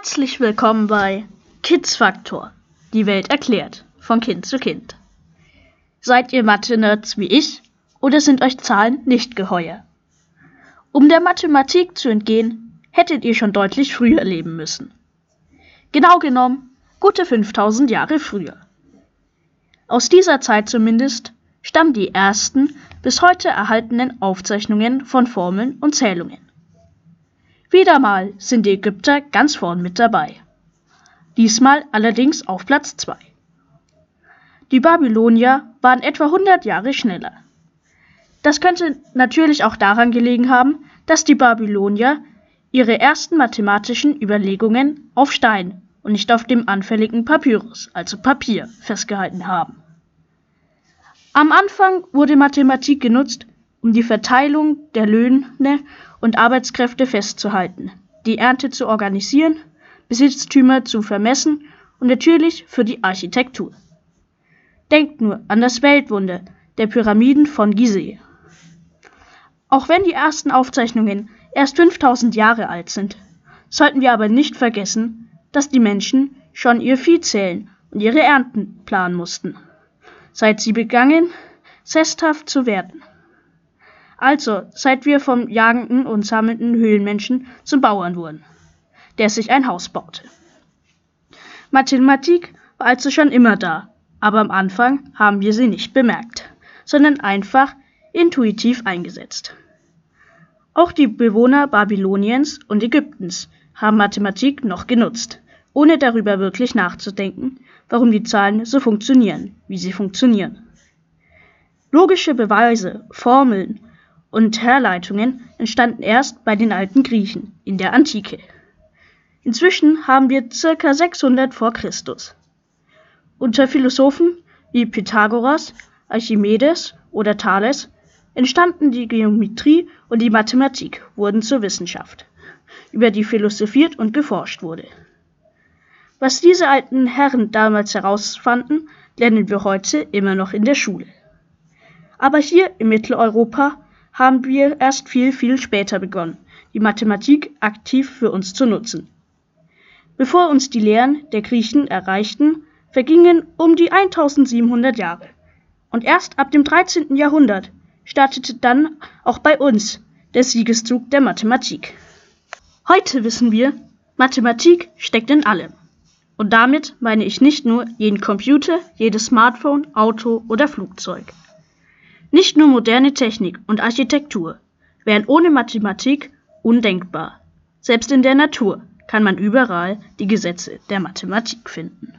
Herzlich willkommen bei Kids Faktor, die Welt erklärt, von Kind zu Kind. Seid ihr Mathe-Nerds wie ich oder sind euch Zahlen nicht geheuer? Um der Mathematik zu entgehen, hättet ihr schon deutlich früher leben müssen. Genau genommen, gute 5000 Jahre früher. Aus dieser Zeit zumindest stammen die ersten bis heute erhaltenen Aufzeichnungen von Formeln und Zählungen. Wieder mal sind die Ägypter ganz vorn mit dabei. Diesmal allerdings auf Platz 2. Die Babylonier waren etwa 100 Jahre schneller. Das könnte natürlich auch daran gelegen haben, dass die Babylonier ihre ersten mathematischen Überlegungen auf Stein und nicht auf dem anfälligen Papyrus, also Papier, festgehalten haben. Am Anfang wurde Mathematik genutzt, um die Verteilung der Löhne und Arbeitskräfte festzuhalten, die Ernte zu organisieren, Besitztümer zu vermessen und natürlich für die Architektur. Denkt nur an das Weltwunder der Pyramiden von Gizeh. Auch wenn die ersten Aufzeichnungen erst 5000 Jahre alt sind, sollten wir aber nicht vergessen, dass die Menschen schon ihr Vieh zählen und ihre Ernten planen mussten, seit sie begannen, sesshaft zu werden. Also, seit wir vom jagenden und sammelnden Höhlenmenschen zum Bauern wurden, der sich ein Haus baute. Mathematik war also schon immer da, aber am Anfang haben wir sie nicht bemerkt, sondern einfach intuitiv eingesetzt. Auch die Bewohner Babyloniens und Ägyptens haben Mathematik noch genutzt, ohne darüber wirklich nachzudenken, warum die Zahlen so funktionieren, wie sie funktionieren. Logische Beweise, Formeln und Herleitungen entstanden erst bei den alten Griechen in der Antike. Inzwischen haben wir ca. 600 vor Christus. Unter Philosophen wie Pythagoras, Archimedes oder Thales entstanden die Geometrie und die Mathematik wurden zur Wissenschaft, über die philosophiert und geforscht wurde. Was diese alten Herren damals herausfanden, lernen wir heute immer noch in der Schule. Aber hier in Mitteleuropa haben wir erst viel, viel später begonnen, die Mathematik aktiv für uns zu nutzen. Bevor uns die Lehren der Griechen erreichten, vergingen um die 1700 Jahre. Und erst ab dem 13. Jahrhundert startete dann auch bei uns der Siegeszug der Mathematik. Heute wissen wir, Mathematik steckt in allem. Und damit meine ich nicht nur jeden Computer, jedes Smartphone, Auto oder Flugzeug. Nicht nur moderne Technik und Architektur wären ohne Mathematik undenkbar. Selbst in der Natur kann man überall die Gesetze der Mathematik finden.